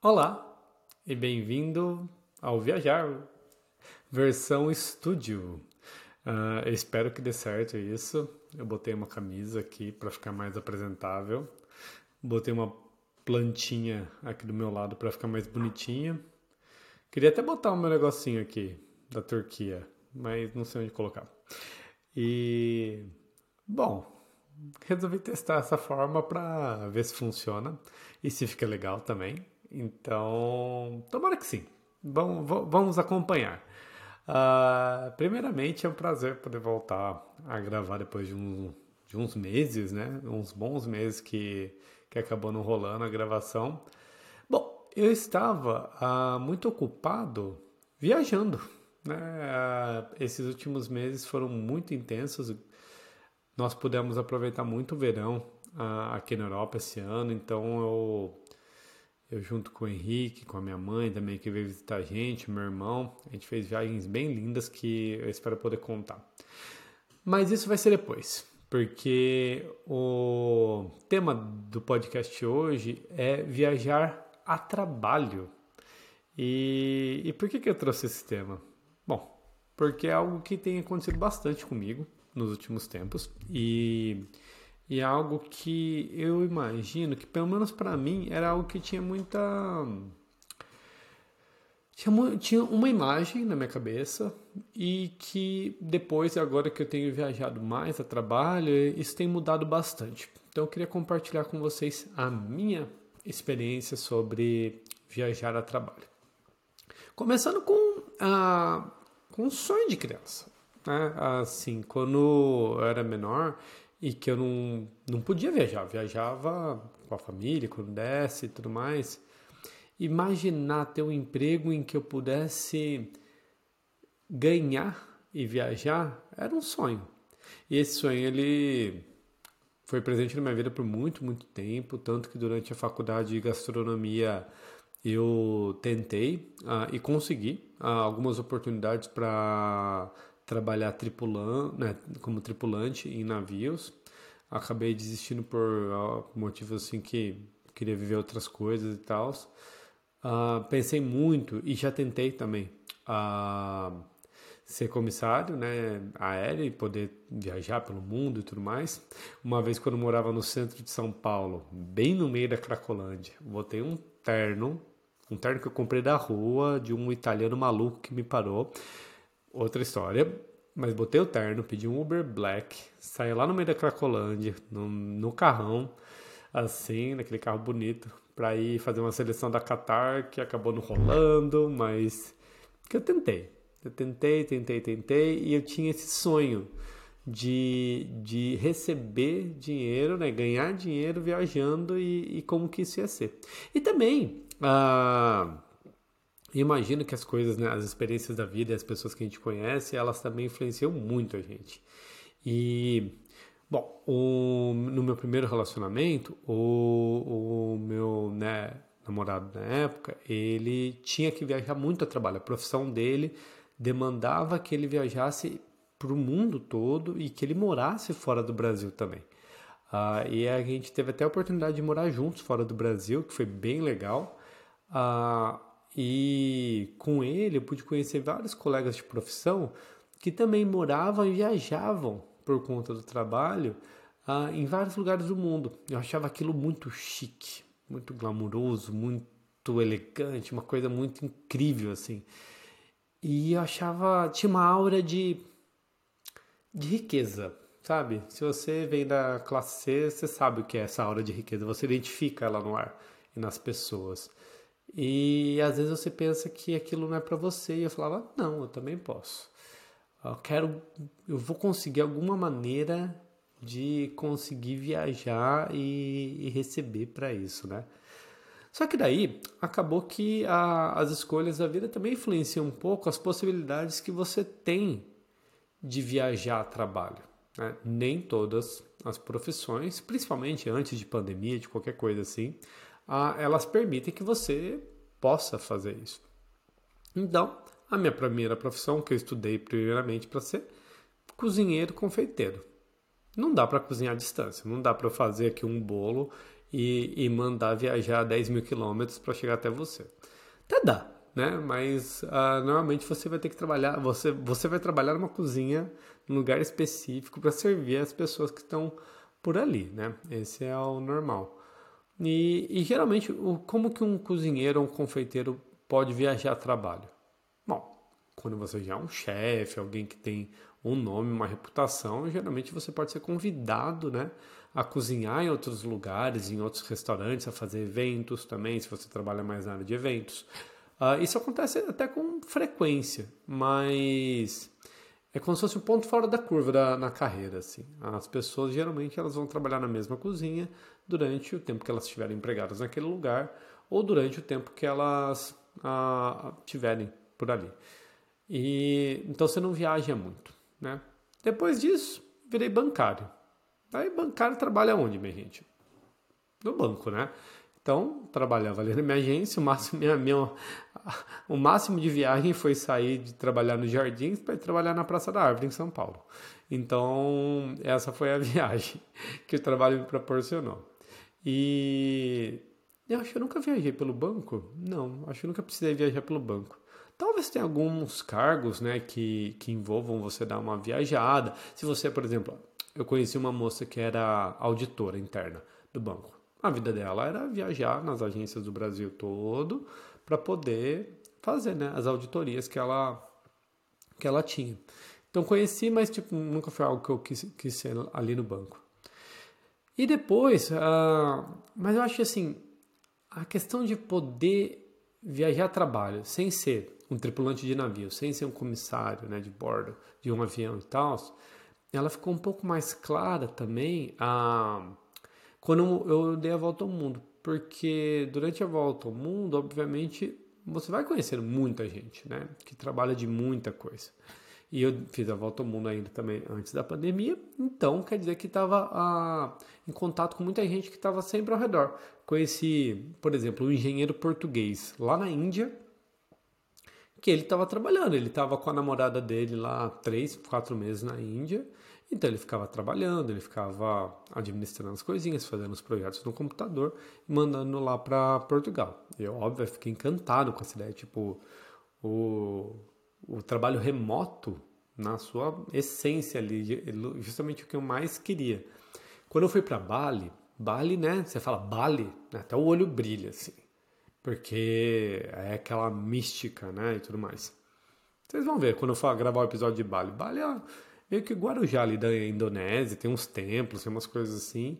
Olá e bem-vindo ao Viajar, versão estúdio. Uh, espero que dê certo isso. Eu botei uma camisa aqui para ficar mais apresentável. Botei uma plantinha aqui do meu lado para ficar mais bonitinha. Queria até botar um meu negocinho aqui da Turquia, mas não sei onde colocar. E bom, resolvi testar essa forma para ver se funciona e se fica legal também. Então, tomara que sim. Vamos, vamos acompanhar. Uh, primeiramente, é um prazer poder voltar a gravar depois de, um, de uns meses, né? Uns bons meses que, que acabou não rolando a gravação. Bom, eu estava uh, muito ocupado viajando. Né? Uh, esses últimos meses foram muito intensos. Nós pudemos aproveitar muito o verão aqui na Europa esse ano, então eu eu junto com o Henrique, com a minha mãe também que veio visitar a gente, meu irmão, a gente fez viagens bem lindas que eu espero poder contar. Mas isso vai ser depois, porque o tema do podcast hoje é viajar a trabalho. E, e por que, que eu trouxe esse tema? Bom, porque é algo que tem acontecido bastante comigo nos últimos tempos e e é algo que eu imagino que, pelo menos para mim, era algo que tinha muita. Tinha, tinha uma imagem na minha cabeça e que depois, agora que eu tenho viajado mais a trabalho, isso tem mudado bastante. Então eu queria compartilhar com vocês a minha experiência sobre viajar a trabalho. Começando com, a, com um sonho de criança. Né? Assim, quando eu era menor, e que eu não, não podia viajar. viajava com a família, quando desce e tudo mais. Imaginar ter um emprego em que eu pudesse ganhar e viajar era um sonho. E esse sonho ele foi presente na minha vida por muito, muito tempo, tanto que durante a faculdade de gastronomia eu tentei uh, e consegui uh, algumas oportunidades para trabalhar tripulando, né, como tripulante em navios. Acabei desistindo por motivos assim que queria viver outras coisas e tal. Uh, pensei muito e já tentei também uh, ser comissário, né, aéreo e poder viajar pelo mundo e tudo mais. Uma vez quando eu morava no centro de São Paulo, bem no meio da Cracolândia, botei um terno, um terno que eu comprei da rua de um italiano maluco que me parou outra história. Mas botei o terno, pedi um Uber Black, saí lá no meio da Cracolândia, no, no carrão, assim, naquele carro bonito, para ir fazer uma seleção da Qatar, que acabou não rolando, mas que eu tentei. Eu tentei, tentei, tentei, e eu tinha esse sonho de, de receber dinheiro, né, ganhar dinheiro viajando e, e como que isso ia ser. E também, ah, imagino que as coisas, né, as experiências da vida e as pessoas que a gente conhece, elas também influenciam muito a gente. E, bom, o, no meu primeiro relacionamento, o, o meu né, namorado na época, ele tinha que viajar muito a trabalho. A profissão dele demandava que ele viajasse para o mundo todo e que ele morasse fora do Brasil também. Uh, e a gente teve até a oportunidade de morar juntos fora do Brasil, que foi bem legal. Uh, e com ele eu pude conhecer vários colegas de profissão que também moravam e viajavam por conta do trabalho uh, em vários lugares do mundo. Eu achava aquilo muito chique, muito glamouroso, muito elegante, uma coisa muito incrível assim. E eu achava tinha uma aura de de riqueza, sabe? Se você vem da classe C, você sabe o que é essa aura de riqueza, você identifica ela no ar e nas pessoas. E às vezes você pensa que aquilo não é para você e eu falava: "Não, eu também posso. Eu quero eu vou conseguir alguma maneira de conseguir viajar e, e receber para isso, né? Só que daí acabou que a, as escolhas da vida também influenciam um pouco as possibilidades que você tem de viajar a trabalho. Né? Nem todas as profissões, principalmente antes de pandemia, de qualquer coisa assim, ah, elas permitem que você possa fazer isso. Então, a minha primeira profissão, que eu estudei primeiramente para ser cozinheiro confeiteiro. Não dá para cozinhar à distância, não dá para fazer aqui um bolo e, e mandar viajar 10 mil quilômetros para chegar até você. Até dá, né? Mas uh, normalmente você vai ter que trabalhar, você, você vai trabalhar numa cozinha, num lugar específico para servir as pessoas que estão por ali, né? Esse é o normal. E, e geralmente, o, como que um cozinheiro ou um confeiteiro pode viajar a trabalho? Bom, quando você já é um chefe, alguém que tem um nome, uma reputação, geralmente você pode ser convidado, né? A cozinhar em outros lugares, em outros restaurantes, a fazer eventos também, se você trabalha mais na área de eventos. Uh, isso acontece até com frequência, mas é como se fosse um ponto fora da curva da, na carreira. Assim. As pessoas geralmente elas vão trabalhar na mesma cozinha durante o tempo que elas estiverem empregadas naquele lugar ou durante o tempo que elas ah, tiverem por ali. E então você não viaja muito, né? Depois disso, virei bancário. Aí bancário trabalha onde, minha gente? No banco, né? Então, trabalhava ali na minha agência, o máximo, minha, minha, o máximo de viagem foi sair de trabalhar nos Jardins para trabalhar na Praça da Árvore, em São Paulo. Então, essa foi a viagem que o trabalho me proporcionou. E eu acho que eu nunca viajei pelo banco. Não, acho que eu nunca precisei viajar pelo banco. Talvez tenha alguns cargos né, que, que envolvam você dar uma viajada. Se você, por exemplo, eu conheci uma moça que era auditora interna do banco. A vida dela era viajar nas agências do Brasil todo para poder fazer né, as auditorias que ela, que ela tinha. Então conheci, mas tipo, nunca foi algo que eu quis, quis ser ali no banco. E depois, uh, mas eu acho assim, a questão de poder viajar a trabalho sem ser um tripulante de navio, sem ser um comissário né, de bordo de um avião e tal, ela ficou um pouco mais clara também a. Uh, quando eu dei a volta ao mundo. Porque durante a volta ao mundo, obviamente, você vai conhecer muita gente, né? Que trabalha de muita coisa. E eu fiz a volta ao mundo ainda também antes da pandemia, então quer dizer que estava ah, em contato com muita gente que estava sempre ao redor. Conheci, por exemplo, um engenheiro português lá na Índia, que ele estava trabalhando, ele estava com a namorada dele lá três, quatro meses na Índia, então ele ficava trabalhando, ele ficava administrando as coisinhas, fazendo os projetos no computador e mandando lá para Portugal. Eu, óbvio, fiquei encantado com essa ideia. Tipo, o, o trabalho remoto, na sua essência ali, justamente o que eu mais queria. Quando eu fui para Bali, Bali, né? Você fala Bali, até o olho brilha, assim. Porque é aquela mística, né? E tudo mais. Vocês vão ver quando eu for gravar o episódio de Bali. Bali é meio que Guarujá ali da Indonésia, tem uns templos, tem umas coisas assim,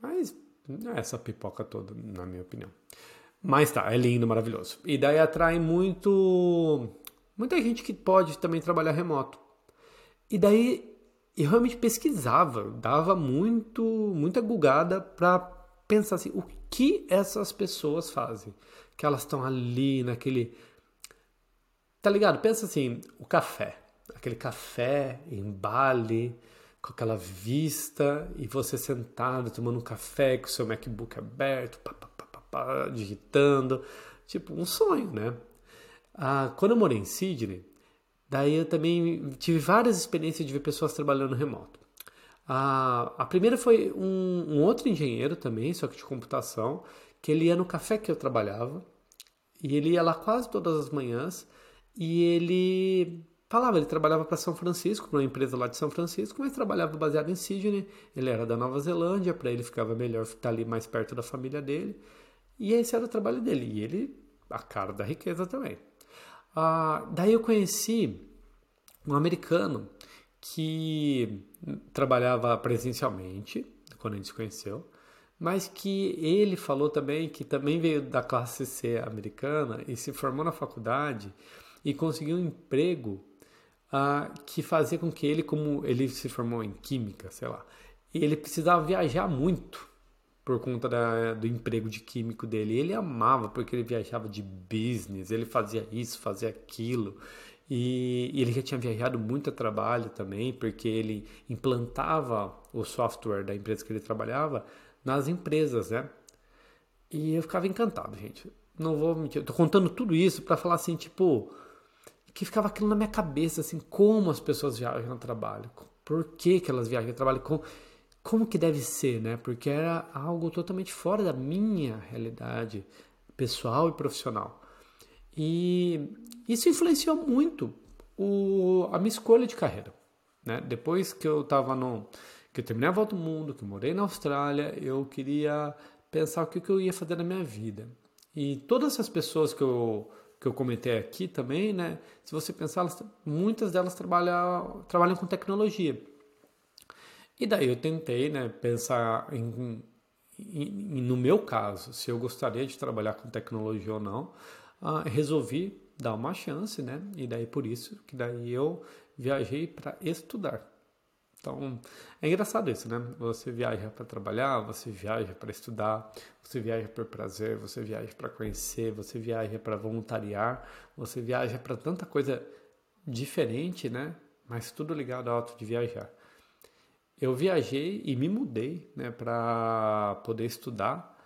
mas não é essa pipoca toda, na minha opinião. Mas tá, é lindo, maravilhoso. E daí atrai muito. Muita gente que pode também trabalhar remoto. E daí eu realmente pesquisava, dava muito, muita gugada para pensar assim, o que essas pessoas fazem? Que elas estão ali naquele. Tá ligado? Pensa assim, o café aquele café em Bali, com aquela vista, e você sentado tomando um café com o seu MacBook aberto, pá, pá, pá, pá, digitando, tipo um sonho, né? Ah, quando eu morei em Sydney, daí eu também tive várias experiências de ver pessoas trabalhando remoto. Ah, a primeira foi um, um outro engenheiro também, só que de computação, que ele ia no café que eu trabalhava, e ele ia lá quase todas as manhãs, e ele falava, ele trabalhava para São Francisco, para uma empresa lá de São Francisco, mas trabalhava baseado em Sydney. Ele era da Nova Zelândia, para ele ficava melhor estar ali mais perto da família dele. E esse era o trabalho dele. E ele, a cara da riqueza também. Ah, daí eu conheci um americano que trabalhava presencialmente, quando a gente se conheceu, mas que ele falou também que também veio da classe C americana e se formou na faculdade e conseguiu um emprego que fazia com que ele, como ele se formou em química, sei lá, ele precisava viajar muito por conta da, do emprego de químico dele. Ele amava porque ele viajava de business, ele fazia isso, fazia aquilo. E, e ele já tinha viajado muito a trabalho também, porque ele implantava o software da empresa que ele trabalhava nas empresas, né? E eu ficava encantado, gente. Não vou mentir, eu tô contando tudo isso para falar assim, tipo, que ficava aquilo na minha cabeça, assim, como as pessoas viajam no trabalho, por que, que elas viajam no trabalho, como, como que deve ser, né? Porque era algo totalmente fora da minha realidade pessoal e profissional. E isso influenciou muito o, a minha escolha de carreira. Né? Depois que eu estava no. que eu terminei a volta ao mundo, que eu morei na Austrália, eu queria pensar o que, que eu ia fazer na minha vida. E todas essas pessoas que eu, que eu comentei aqui também, né? Se você pensar, elas, muitas delas trabalham, trabalham com tecnologia. E daí eu tentei né, pensar em, em, no meu caso, se eu gostaria de trabalhar com tecnologia ou não. Uh, resolvi dar uma chance, né? E daí por isso que daí eu viajei para estudar. Então, é engraçado isso, né? Você viaja para trabalhar, você viaja para estudar, você viaja por prazer, você viaja para conhecer, você viaja para voluntariar, você viaja para tanta coisa diferente, né? Mas tudo ligado ao ato de viajar. Eu viajei e me mudei, né, para poder estudar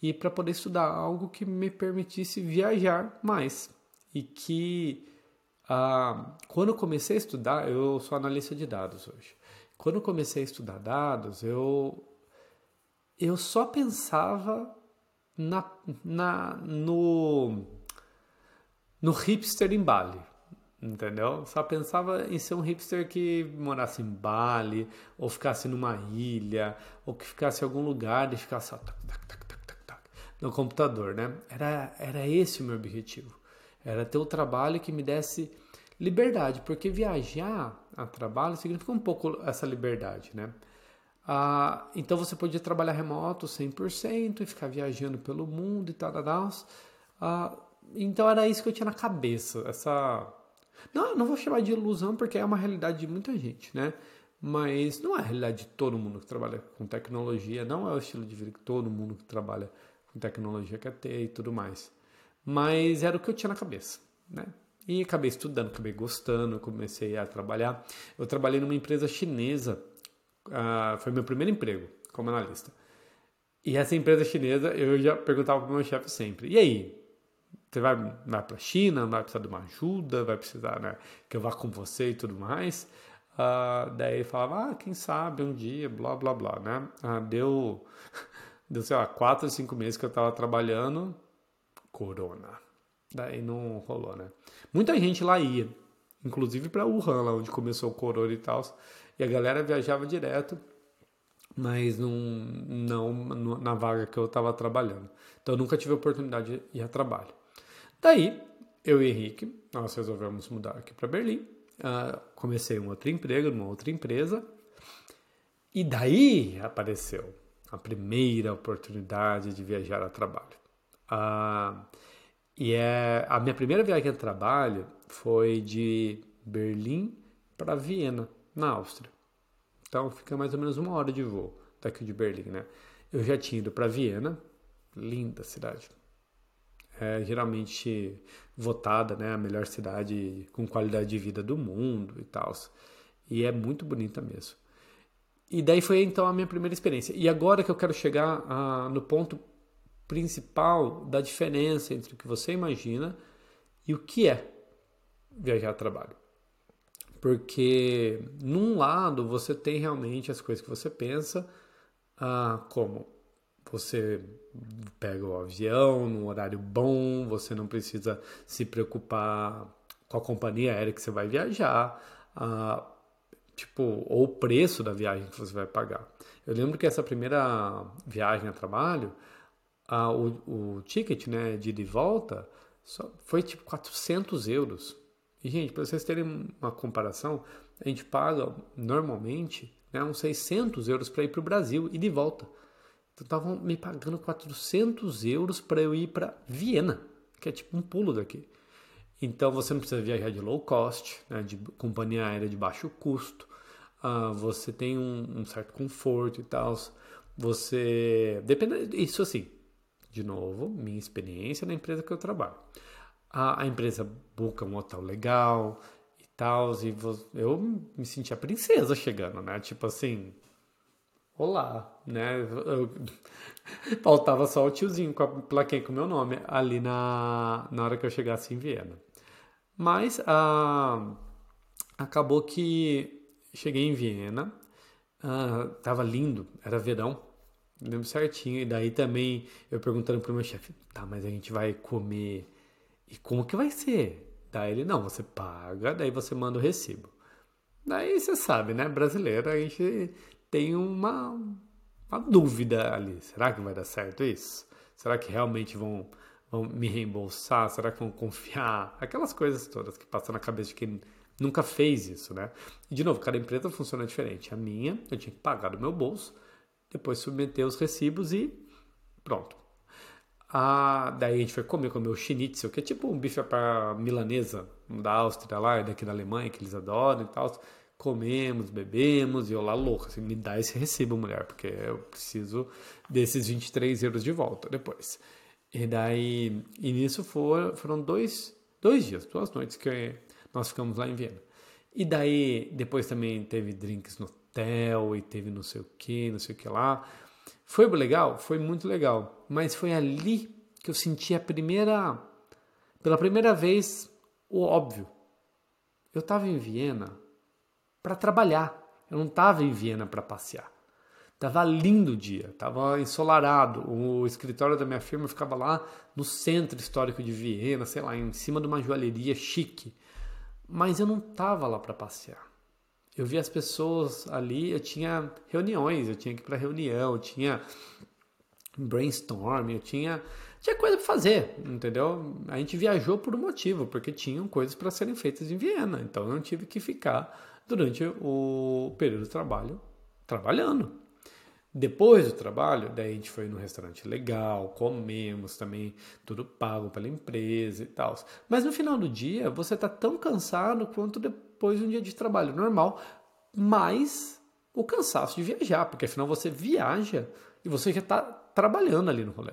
e para poder estudar algo que me permitisse viajar mais e que ah, quando eu comecei a estudar, eu sou analista de dados hoje. Quando eu comecei a estudar dados, eu eu só pensava na, na no no hipster em Bali, entendeu? Só pensava em ser um hipster que morasse em Bali, ou ficasse numa ilha, ou que ficasse em algum lugar e ficasse só tac, tac, tac, tac, tac, no computador, né? Era, era esse o meu objetivo. Era ter um trabalho que me desse liberdade, porque viajar a trabalho significa um pouco essa liberdade, né? Ah, então você podia trabalhar remoto 100% e ficar viajando pelo mundo e tal, tal. Ah, então era isso que eu tinha na cabeça, essa... Não, não vou chamar de ilusão porque é uma realidade de muita gente, né? Mas não é a realidade de todo mundo que trabalha com tecnologia, não é o estilo de vida que todo mundo que trabalha com tecnologia quer ter e tudo mais. Mas era o que eu tinha na cabeça, né? E acabei estudando, acabei gostando, comecei a trabalhar. Eu trabalhei numa empresa chinesa, uh, foi meu primeiro emprego como analista. E essa empresa chinesa, eu já perguntava para o meu chefe sempre: e aí? Você vai, vai para a China, vai precisar de uma ajuda, vai precisar né, que eu vá com você e tudo mais. Uh, daí ele falava: ah, quem sabe um dia, blá blá blá, né? Uh, deu, deu, sei lá, quatro, cinco meses que eu estava trabalhando, corona. Daí não rolou, né? Muita gente lá ia, inclusive para Wuhan, lá onde começou o corona e tal. E a galera viajava direto, mas não, não na vaga que eu estava trabalhando. Então eu nunca tive a oportunidade de ir a trabalho. Daí, eu e Henrique, nós resolvemos mudar aqui para Berlim. Uh, comecei um outro emprego numa outra empresa. E daí apareceu a primeira oportunidade de viajar a trabalho. Uh, e é a minha primeira viagem a trabalho foi de Berlim para Viena, na Áustria. Então fica mais ou menos uma hora de voo daqui de Berlim, né? Eu já tinha ido para Viena, linda cidade. É geralmente votada, né, a melhor cidade com qualidade de vida do mundo e tal. E é muito bonita mesmo. E daí foi então a minha primeira experiência. E agora que eu quero chegar ah, no ponto principal da diferença entre o que você imagina e o que é viajar a trabalho. Porque num lado você tem realmente as coisas que você pensa, ah, como você pega o avião num horário bom, você não precisa se preocupar com a companhia aérea que você vai viajar, ah, tipo, ou o preço da viagem que você vai pagar. Eu lembro que essa primeira viagem a trabalho, ah, o, o ticket né, de ida e volta foi tipo 400 euros. E, gente, para vocês terem uma comparação, a gente paga normalmente né, uns 600 euros para ir para o Brasil e de volta. Então estavam me pagando 400 euros para eu ir para Viena, que é tipo um pulo daqui. Então você não precisa viajar de low cost, né, de companhia aérea de baixo custo. Uh, você tem um, um, certo conforto e tal. Você depende isso assim de novo, minha experiência na empresa que eu trabalho. A, a empresa busca um hotel legal e tal, e eu me senti a princesa chegando, né? Tipo assim, olá, né? Eu, faltava só o tiozinho com a plaquinha com o meu nome ali na, na hora que eu chegasse em Viena. Mas ah, acabou que cheguei em Viena, ah, tava lindo, era verão, lembro certinho. E daí também eu perguntando pro meu chefe, tá, mas a gente vai comer e como que vai ser? Daí ele, não, você paga, daí você manda o recibo. Daí você sabe, né? Brasileiro, a gente tem uma, uma dúvida ali. Será que vai dar certo isso? Será que realmente vão, vão me reembolsar? Será que vão confiar? Aquelas coisas todas que passam na cabeça de quem nunca fez isso, né? E de novo, cada empresa funciona diferente. A minha, eu tinha que pagar do meu bolso, depois submeter os recibos e pronto. Ah, daí a gente foi comer, comer o schnitzel, que é tipo um bife para milanesa da Áustria lá daqui da Alemanha, que eles adoram e tal. Comemos, bebemos, e eu lá louco, assim, me dá esse recibo, mulher, porque eu preciso desses 23 euros de volta depois. E daí, e nisso for, foram dois, dois dias, duas noites que nós ficamos lá em Viena. E daí, depois também teve drinks no hotel, e teve não sei o que, não sei o que lá. Foi legal? Foi muito legal. Mas foi ali que eu senti a primeira. Pela primeira vez, o óbvio. Eu estava em Viena para trabalhar. Eu não estava em Viena para passear. Tava lindo o dia, tava ensolarado. O escritório da minha firma ficava lá no centro histórico de Viena, sei lá, em cima de uma joalheria chique. Mas eu não tava lá para passear eu vi as pessoas ali, eu tinha reuniões, eu tinha que ir para reunião, eu tinha brainstorm, eu tinha tinha coisa para fazer, entendeu? A gente viajou por um motivo, porque tinham coisas para serem feitas em Viena, então eu não tive que ficar durante o período de trabalho trabalhando. Depois do trabalho, daí a gente foi num restaurante legal, comemos também, tudo pago pela empresa e tal. Mas no final do dia, você está tão cansado quanto depois de um dia de trabalho normal, mais o cansaço de viajar, porque afinal você viaja e você já está trabalhando ali no rolê.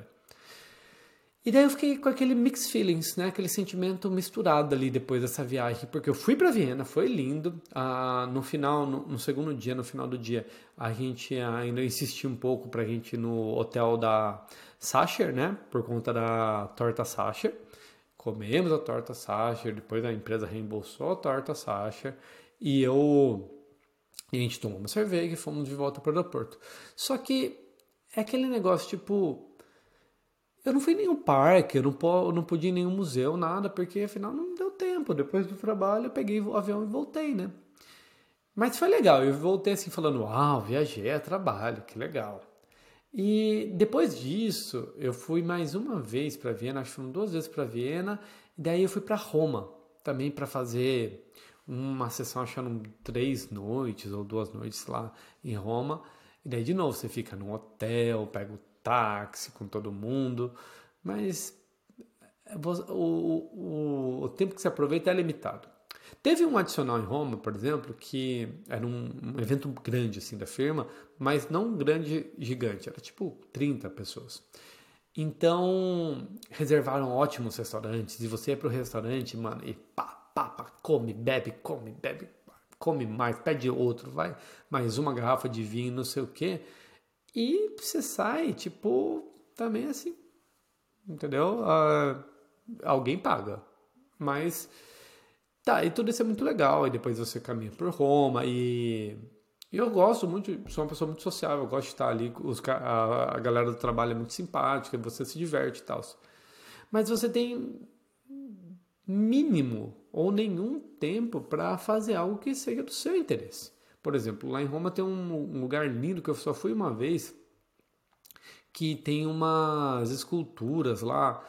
E daí eu fiquei com aquele mixed feelings, né? Aquele sentimento misturado ali depois dessa viagem, porque eu fui para Viena, foi lindo. Ah, no final, no, no, segundo dia, no final do dia, a gente ainda insistiu um pouco pra gente ir no hotel da Sacher, né? Por conta da torta Sacher. Comemos a torta Sacher, depois a empresa reembolsou a torta Sacher e eu e a gente tomou uma cerveja e fomos de volta para o aeroporto. Só que é aquele negócio tipo eu não fui em nenhum parque, eu não, eu não pude ir em nenhum museu, nada, porque afinal não deu tempo. Depois do trabalho eu peguei o avião e voltei, né? Mas foi legal, eu voltei assim falando, uau, viajei a trabalho, que legal. E depois disso, eu fui mais uma vez para Viena, acho que foram duas vezes para Viena, e daí eu fui para Roma, também para fazer uma sessão, achando três noites ou duas noites lá em Roma. E daí de novo você fica num hotel, pega o táxi com todo mundo, mas o, o, o tempo que se aproveita é limitado. Teve um adicional em Roma, por exemplo, que era um, um, evento grande assim da firma, mas não grande, gigante, era tipo 30 pessoas. Então, reservaram ótimos restaurantes, e você ia pro restaurante, mano, e pá, pá, pá, come, bebe, come, bebe, come mais, pede outro, vai, mais uma garrafa de vinho, não sei o quê. E você sai, tipo, também assim, entendeu? Uh, alguém paga. Mas, tá, e tudo isso é muito legal. E depois você caminha por Roma e... Eu gosto muito, sou uma pessoa muito sociável, eu gosto de estar ali, os, a, a galera do trabalho é muito simpática, você se diverte e tal. Mas você tem mínimo ou nenhum tempo para fazer algo que seja do seu interesse. Por exemplo, lá em Roma tem um, um lugar lindo que eu só fui uma vez, que tem umas esculturas lá,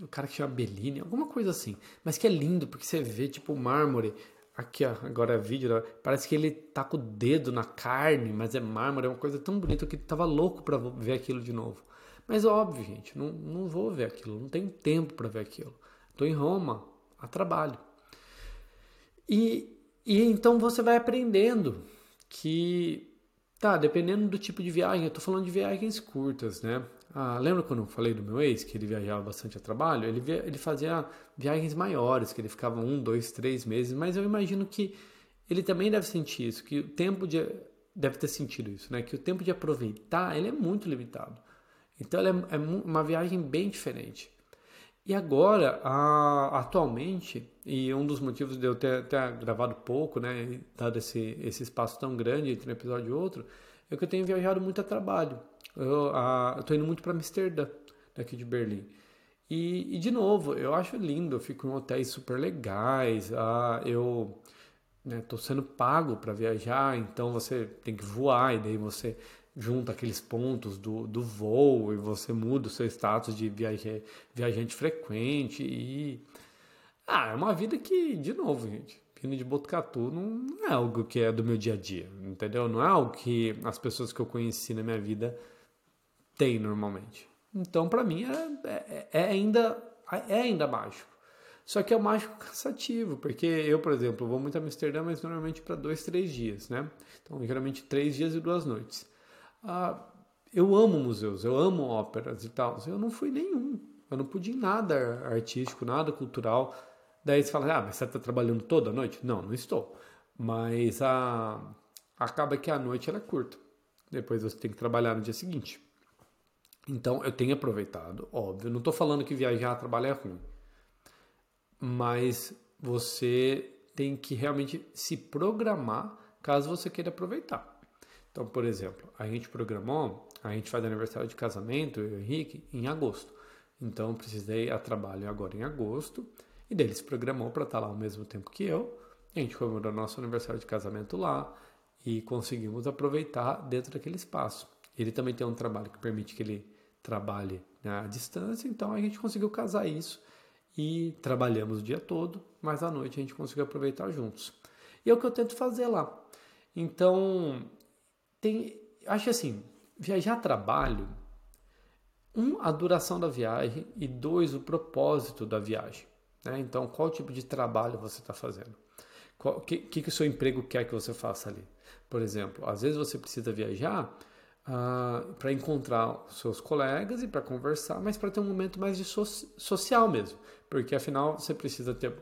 o cara que chama Bellini, alguma coisa assim, mas que é lindo porque você vê tipo mármore. Aqui, ó, agora é vídeo, parece que ele tá com o dedo na carne, mas é mármore, é uma coisa tão bonita que tava louco para ver aquilo de novo. Mas óbvio, gente, não, não vou ver aquilo, não tenho tempo para ver aquilo. Tô em Roma, a trabalho. E e então você vai aprendendo que, tá, dependendo do tipo de viagem, eu tô falando de viagens curtas, né? Ah, lembra quando eu falei do meu ex, que ele viajava bastante a trabalho? Ele, via, ele fazia viagens maiores, que ele ficava um, dois, três meses, mas eu imagino que ele também deve sentir isso, que o tempo de. deve ter sentido isso, né? Que o tempo de aproveitar ele é muito limitado. Então é, é uma viagem bem diferente. E agora, a, atualmente, e um dos motivos de eu ter, ter gravado pouco, né, dado esse, esse espaço tão grande entre um episódio e outro, é que eu tenho viajado muito a trabalho. Eu estou indo muito para Amsterdã, daqui de Berlim. E, e, de novo, eu acho lindo, eu fico em hotéis super legais, ah, eu estou né, sendo pago para viajar, então você tem que voar e daí você junta aqueles pontos do, do voo e você muda o seu status de viaje, viajante frequente e... Ah, é uma vida que, de novo, gente, vindo de Botucatu não é algo que é do meu dia a dia, entendeu? Não é algo que as pessoas que eu conheci na minha vida têm normalmente. Então, para mim, é, é, é, ainda, é ainda mágico. Só que é um mágico cansativo, porque eu, por exemplo, vou muito a Amsterdã, mas normalmente para dois, três dias, né? Então, geralmente três dias e duas noites. Ah, eu amo museus, eu amo óperas e tal. Eu não fui nenhum. Eu não pude ir nada artístico, nada cultural. Daí você fala, ah, mas você está trabalhando toda noite? Não, não estou. Mas a... acaba que a noite ela é curta. Depois você tem que trabalhar no dia seguinte. Então eu tenho aproveitado, óbvio. Não estou falando que viajar, trabalhar é ruim. Mas você tem que realmente se programar caso você queira aproveitar. Então, por exemplo, a gente programou, a gente faz aniversário de casamento, eu e o Henrique, em agosto. Então, precisei a trabalho agora em agosto. E dele se programou para estar tá lá ao mesmo tempo que eu. A gente comemorou nosso aniversário de casamento lá e conseguimos aproveitar dentro daquele espaço. Ele também tem um trabalho que permite que ele trabalhe né, à distância, então a gente conseguiu casar isso e trabalhamos o dia todo, mas à noite a gente conseguiu aproveitar juntos. E é o que eu tento fazer lá. Então, tem, acho assim, viajar a trabalho, um, a duração da viagem e dois, o propósito da viagem. Né? Então, qual tipo de trabalho você está fazendo? O que, que, que o seu emprego quer que você faça ali? Por exemplo, às vezes você precisa viajar ah, para encontrar seus colegas e para conversar, mas para ter um momento mais de so social mesmo, porque afinal você precisa ter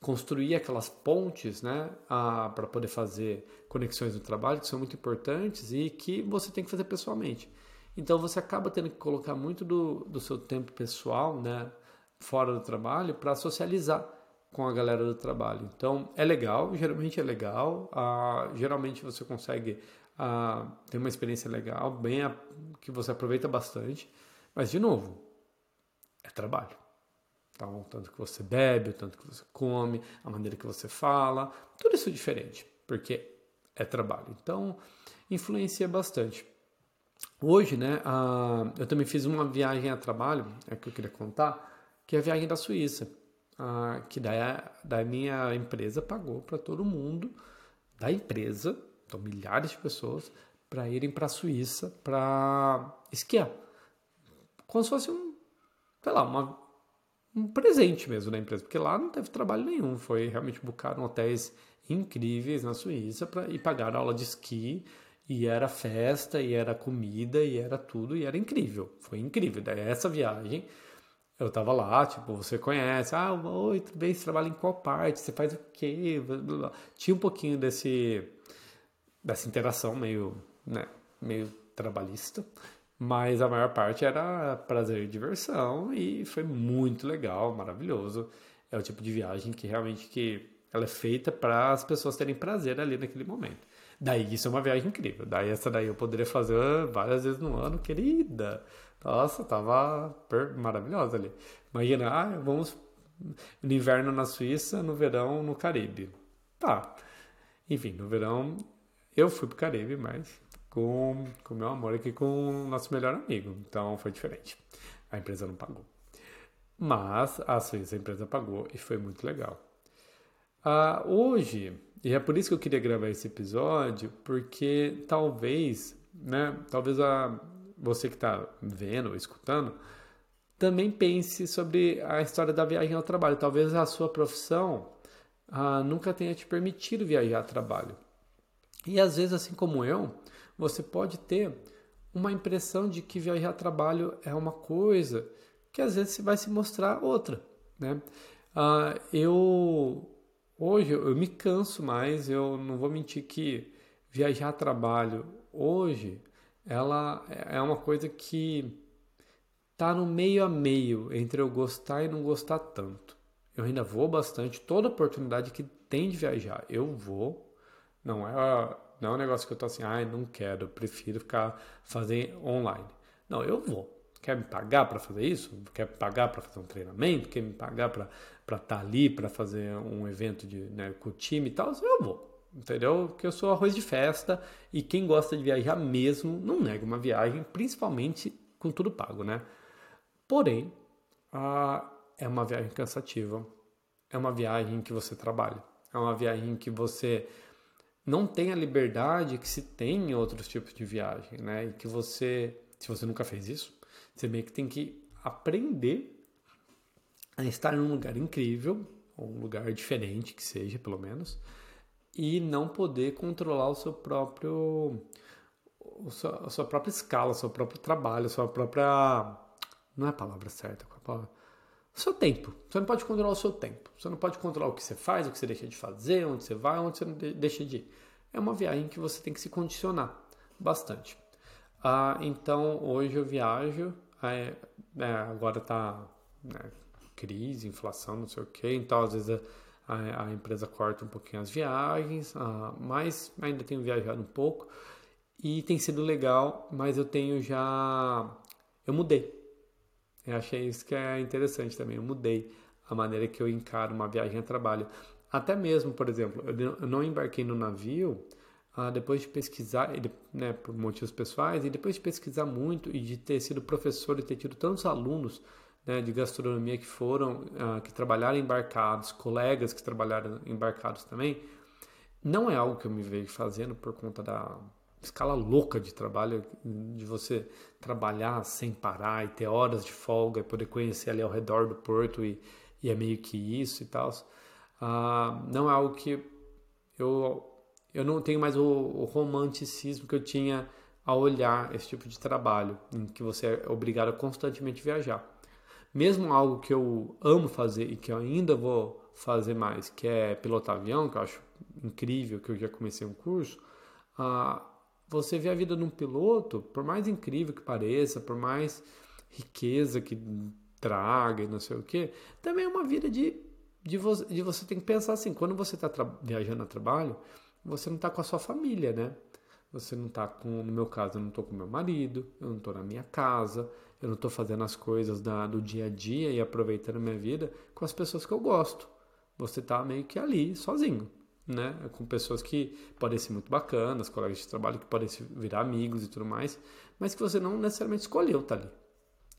construir aquelas pontes, né, para poder fazer conexões no trabalho que são muito importantes e que você tem que fazer pessoalmente. Então você acaba tendo que colocar muito do, do seu tempo pessoal, né, fora do trabalho, para socializar com a galera do trabalho. Então é legal, geralmente é legal, ah, geralmente você consegue ah, ter uma experiência legal, bem que você aproveita bastante, mas de novo, é trabalho. Então, o tanto que você bebe, o tanto que você come, a maneira que você fala, tudo isso é diferente, porque é trabalho. Então, influencia bastante. Hoje, né, eu também fiz uma viagem a trabalho, é que eu queria contar, que é a viagem da Suíça, uh, que daí a, daí a minha empresa pagou para todo mundo da empresa, então milhares de pessoas, para irem para a Suíça para esquiar. Como se fosse um, sei lá, uma um presente mesmo da empresa, porque lá não teve trabalho nenhum, foi realmente buscaram hotéis incríveis na Suíça pra, e pagaram aula de esqui, e era festa, e era comida, e era tudo, e era incrível, foi incrível. Daí essa viagem, eu tava lá, tipo, você conhece, ah, oi, tudo bem, você trabalha em qual parte, você faz o quê? Tinha um pouquinho desse, dessa interação meio, né, meio trabalhista, mas a maior parte era prazer e diversão e foi muito legal, maravilhoso. É o tipo de viagem que realmente que ela é feita para as pessoas terem prazer ali naquele momento. Daí isso é uma viagem incrível. Daí essa daí eu poderia fazer várias vezes no ano, querida. Nossa, tava maravilhosa ali. Imagina, ah, vamos no inverno na Suíça, no verão no Caribe. Tá. Enfim, no verão eu fui pro Caribe, mas com o meu amor aqui com o nosso melhor amigo. Então foi diferente. A empresa não pagou. Mas a Suíça, a empresa pagou e foi muito legal. Ah, hoje, e é por isso que eu queria gravar esse episódio, porque talvez, né, talvez a, você que está vendo ou escutando, também pense sobre a história da viagem ao trabalho. Talvez a sua profissão ah, nunca tenha te permitido viajar a trabalho. E às vezes, assim como eu, você pode ter uma impressão de que viajar a trabalho é uma coisa que às vezes vai se mostrar outra, né? Ah, eu hoje eu me canso mais, eu não vou mentir que viajar a trabalho hoje ela é uma coisa que tá no meio a meio entre eu gostar e não gostar tanto. Eu ainda vou bastante, toda oportunidade que tem de viajar, eu vou. Não é, não é um negócio que eu tô assim, ai, ah, não quero, prefiro ficar fazer online. Não, eu vou. Quer me pagar para fazer isso? Quer me pagar para fazer um treinamento? Quer me pagar para estar tá ali, para fazer um evento de, né, com o time e tal? Eu vou. Entendeu? Porque eu sou arroz de festa e quem gosta de viajar mesmo não nega uma viagem, principalmente com tudo pago, né? Porém, é uma viagem cansativa. É uma viagem que você trabalha. É uma viagem que você não tem a liberdade que se tem em outros tipos de viagem, né? E que você, se você nunca fez isso, você meio que tem que aprender a estar em um lugar incrível, ou um lugar diferente que seja, pelo menos, e não poder controlar o seu próprio a sua própria escala, o seu próprio trabalho, a sua própria não é a palavra certa, qual é a palavra? O seu tempo. Você não pode controlar o seu tempo. Você não pode controlar o que você faz, o que você deixa de fazer, onde você vai, onde você deixa de ir. É uma viagem que você tem que se condicionar bastante. Ah, então hoje eu viajo, é, é, agora tá né, crise, inflação, não sei o que, então às vezes a, a, empresa corta um pouquinho as viagens, ah, mas ainda tenho viajado um pouco e tem sido legal, mas eu tenho já. Eu mudei. Eu achei isso que é interessante também. Eu mudei a maneira que eu encaro uma viagem a trabalho. Até mesmo, por exemplo, eu não embarquei no navio ah, depois de pesquisar, né, por motivos pessoais, e depois de pesquisar muito e de ter sido professor e ter tido tantos alunos né, de gastronomia que foram, ah, que trabalharam embarcados, colegas que trabalharam embarcados também, não é algo que eu me vejo fazendo por conta da escala louca de trabalho, de você trabalhar sem parar e ter horas de folga e poder conhecer ali ao redor do porto e, e é meio que isso e tal. Ah, não é algo que eu eu não tenho mais o, o, romanticismo que eu tinha ao olhar esse tipo de trabalho, em que você é obrigado a constantemente viajar. Mesmo algo que eu amo fazer e que eu ainda vou fazer mais, que é pilotar avião, que eu acho incrível, que eu já comecei um curso, ah, você vê a vida de um piloto, por mais incrível que pareça, por mais riqueza que traga e não sei o que, também é uma vida de, de, você, de você tem que pensar assim, quando você está viajando a trabalho, você não está com a sua família, né? Você não está com, no meu caso, eu não estou com meu marido, eu não estou na minha casa, eu não estou fazendo as coisas da, do dia a dia e aproveitando a minha vida com as pessoas que eu gosto. Você está meio que ali, sozinho, né? Com pessoas que podem ser muito bacanas, colegas de trabalho que podem virar amigos e tudo mais, mas que você não necessariamente escolheu estar tá ali.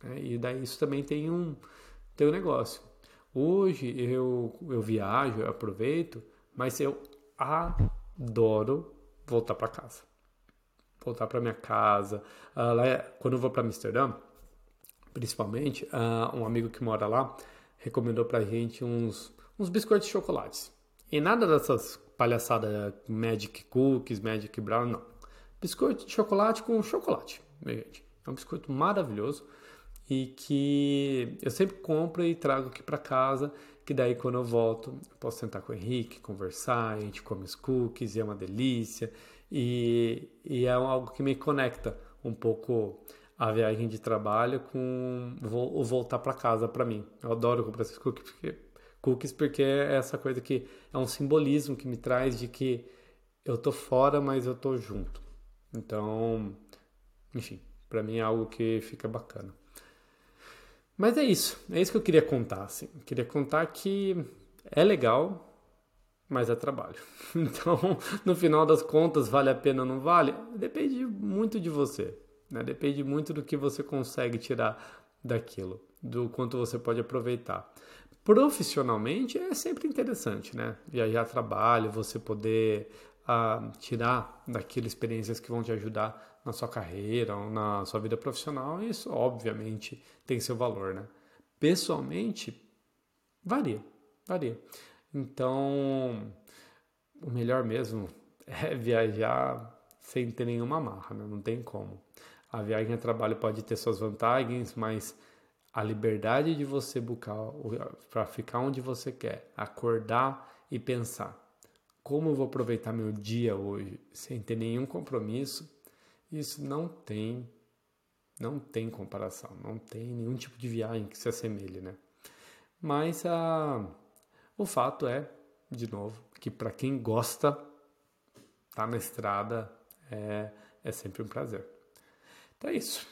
Né? E daí isso também tem um, tem um negócio. Hoje eu, eu viajo, eu aproveito, mas eu adoro voltar para casa. Voltar para minha casa. Uh, lá, é, quando eu vou para Amsterdã, principalmente, uh, um amigo que mora lá recomendou pra gente uns, uns biscoitos de chocolates. E nada dessas palhaçadas Magic Cookies, Magic Brown, não. Biscoito de chocolate com chocolate, gente. É um biscoito maravilhoso e que eu sempre compro e trago aqui para casa que daí quando eu volto, eu posso sentar com o Henrique, conversar, a gente come os cookies e é uma delícia. E, e é algo que me conecta um pouco a viagem de trabalho com o voltar para casa para mim. Eu adoro comprar esses cookies porque, cookies porque é essa coisa que é um simbolismo que me traz de que eu tô fora, mas eu tô junto. Então, enfim, para mim é algo que fica bacana. Mas é isso, é isso que eu queria contar. Assim. Eu queria contar que é legal, mas é trabalho. Então, no final das contas, vale a pena ou não vale? Depende muito de você. Né? Depende muito do que você consegue tirar daquilo, do quanto você pode aproveitar. Profissionalmente é sempre interessante, né? Viajar trabalho, você poder ah, tirar daquilo experiências que vão te ajudar na sua carreira ou na sua vida profissional, isso obviamente tem seu valor, né? Pessoalmente, varia, varia. Então, o melhor mesmo é viajar sem ter nenhuma amarra, né? não tem como. A viagem a trabalho pode ter suas vantagens, mas a liberdade de você buscar para ficar onde você quer, acordar e pensar como eu vou aproveitar meu dia hoje sem ter nenhum compromisso, isso não tem Não tem comparação, não tem nenhum tipo de viagem que se assemelhe, né? Mas a, o fato é, de novo, que para quem gosta, tá na estrada é, é sempre um prazer. Então é isso.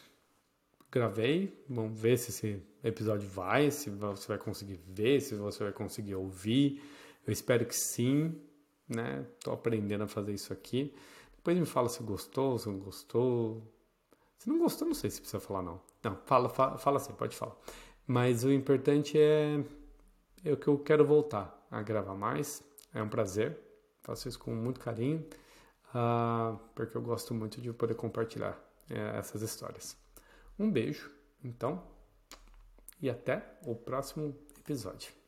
Gravei, vamos ver se esse episódio vai, se você vai conseguir ver, se você vai conseguir ouvir. Eu espero que sim, né? Tô aprendendo a fazer isso aqui. Depois me fala se gostou, se não gostou, se não gostou, não sei se precisa falar, não. Não, fala, fala, fala pode falar. Mas o importante é, é o que eu quero voltar a gravar mais. É um prazer. Faço isso com muito carinho, uh, porque eu gosto muito de poder compartilhar uh, essas histórias. Um beijo, então, e até o próximo episódio.